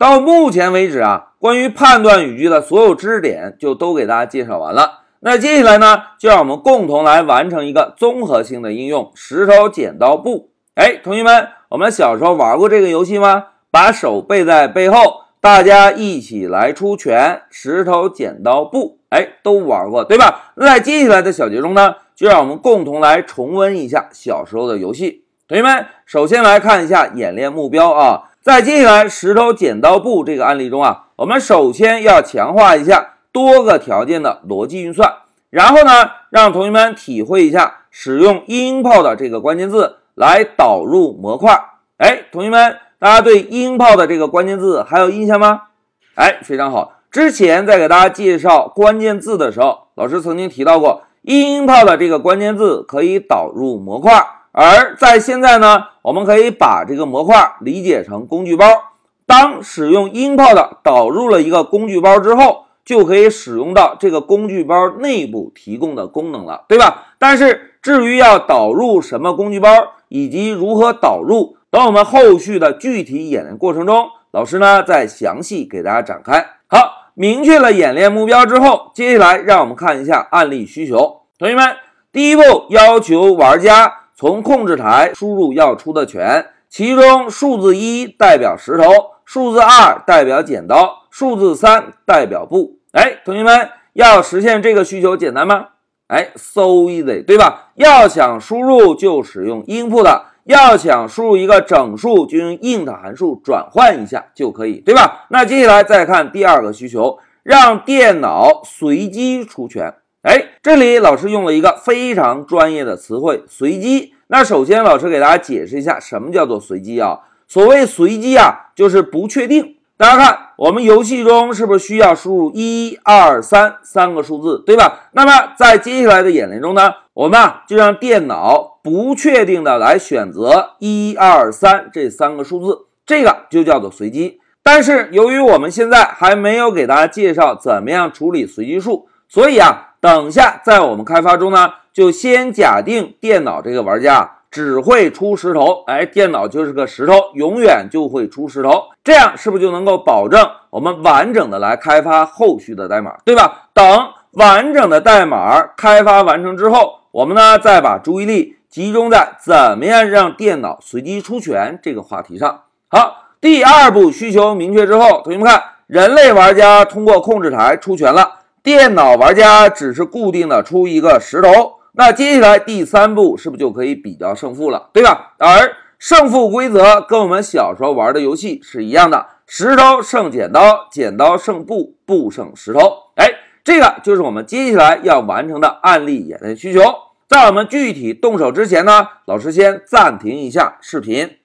到目前为止啊，关于判断语句的所有知识点就都给大家介绍完了。那接下来呢，就让我们共同来完成一个综合性的应用——石头剪刀布。哎，同学们，我们小时候玩过这个游戏吗？把手背在背后，大家一起来出拳，石头剪刀布。哎，都玩过对吧？那在接下来的小节中呢，就让我们共同来重温一下小时候的游戏。同学们，首先来看一下演练目标啊。在接下来石头剪刀布这个案例中啊，我们首先要强化一下多个条件的逻辑运算，然后呢，让同学们体会一下使用 import 的这个关键字来导入模块。哎，同学们，大家对 import 的这个关键字还有印象吗？哎，非常好。之前在给大家介绍关键字的时候，老师曾经提到过 import 的这个关键字可以导入模块。而在现在呢，我们可以把这个模块理解成工具包。当使用 import 导入了一个工具包之后，就可以使用到这个工具包内部提供的功能了，对吧？但是至于要导入什么工具包，以及如何导入，等我们后续的具体演练过程中，老师呢再详细给大家展开。好，明确了演练目标之后，接下来让我们看一下案例需求。同学们，第一步要求玩家。从控制台输入要出的拳，其中数字一代表石头，数字二代表剪刀，数字三代表布。哎，同学们，要实现这个需求简单吗？哎，so easy，对吧？要想输入就使用 input，要想输入一个整数就用 int 函数转换一下就可以，对吧？那接下来再看第二个需求，让电脑随机出拳。哎，这里老师用了一个非常专业的词汇“随机”。那首先，老师给大家解释一下什么叫做随机啊？所谓随机啊，就是不确定。大家看，我们游戏中是不是需要输入一二三三个数字，对吧？那么在接下来的演练中呢，我们啊就让电脑不确定的来选择一二三这三个数字，这个就叫做随机。但是由于我们现在还没有给大家介绍怎么样处理随机数，所以啊。等下，在我们开发中呢，就先假定电脑这个玩家只会出石头，哎，电脑就是个石头，永远就会出石头，这样是不是就能够保证我们完整的来开发后续的代码，对吧？等完整的代码开发完成之后，我们呢再把注意力集中在怎么样让电脑随机出拳这个话题上。好，第二步需求明确之后，同学们看，人类玩家通过控制台出拳了。电脑玩家只是固定的出一个石头，那接下来第三步是不是就可以比较胜负了，对吧？而胜负规则跟我们小时候玩的游戏是一样的，石头胜剪刀，剪刀胜布，布胜石头。哎，这个就是我们接下来要完成的案例演练需求。在我们具体动手之前呢，老师先暂停一下视频。